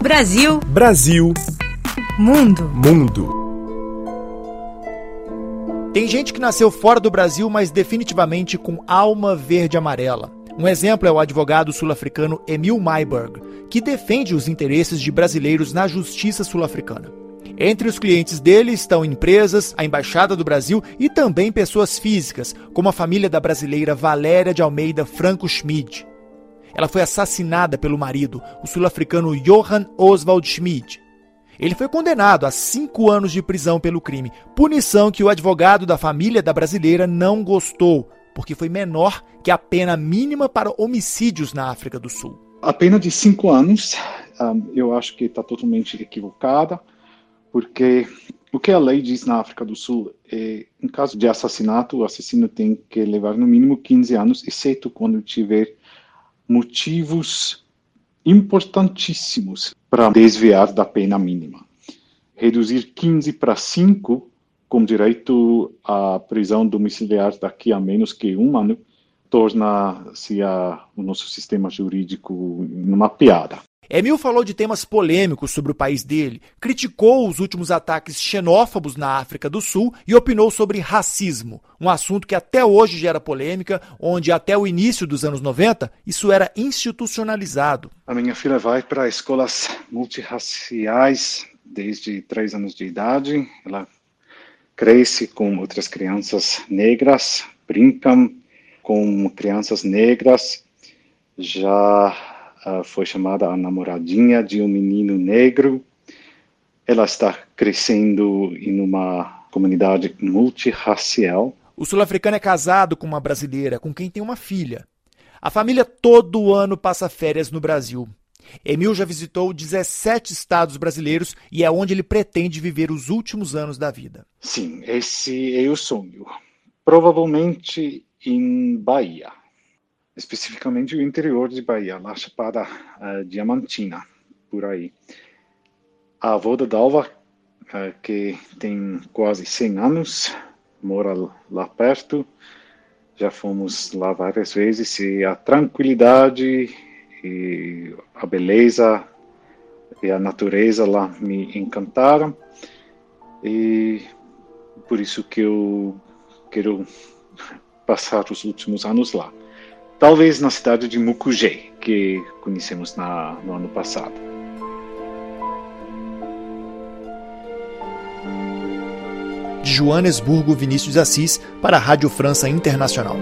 Brasil. Brasil. Mundo. Mundo. Tem gente que nasceu fora do Brasil, mas definitivamente com alma verde amarela. Um exemplo é o advogado sul-africano Emil Mayberg, que defende os interesses de brasileiros na justiça sul-africana. Entre os clientes dele estão empresas, a Embaixada do Brasil e também pessoas físicas, como a família da brasileira Valéria de Almeida Franco Schmid. Ela foi assassinada pelo marido, o sul-africano Johan Oswald Schmid. Ele foi condenado a cinco anos de prisão pelo crime, punição que o advogado da família da brasileira não gostou, porque foi menor que a pena mínima para homicídios na África do Sul. A pena de cinco anos, um, eu acho que está totalmente equivocada, porque o que a lei diz na África do Sul é, em caso de assassinato, o assassino tem que levar no mínimo 15 anos, exceto quando tiver motivos importantíssimos para desviar da pena mínima. Reduzir 15 para 5 com direito à prisão domiciliar daqui a menos que um ano, torna-se o nosso sistema jurídico uma piada. Emil falou de temas polêmicos sobre o país dele, criticou os últimos ataques xenófobos na África do Sul e opinou sobre racismo, um assunto que até hoje gera polêmica, onde até o início dos anos 90 isso era institucionalizado. A minha filha vai para escolas multirraciais desde três anos de idade. Ela cresce com outras crianças negras, brincam com crianças negras, já uh, foi chamada a namoradinha de um menino negro. Ela está crescendo em uma comunidade multirracial. O sul-africano é casado com uma brasileira, com quem tem uma filha. A família todo ano passa férias no Brasil. Emil já visitou 17 estados brasileiros e é onde ele pretende viver os últimos anos da vida. Sim, esse é o sonho. Provavelmente em Bahia, especificamente o interior de Bahia, lá Chapada uh, Diamantina, por aí. A avó da Dalva, uh, que tem quase 100 anos, mora lá perto. Já fomos lá várias vezes e a tranquilidade e a beleza e a natureza lá me encantaram e por isso que eu quero passar os últimos anos lá. Talvez na cidade de Mucugê, que conhecemos na, no ano passado. De Joanesburgo, Vinícius Assis, para a Rádio França Internacional.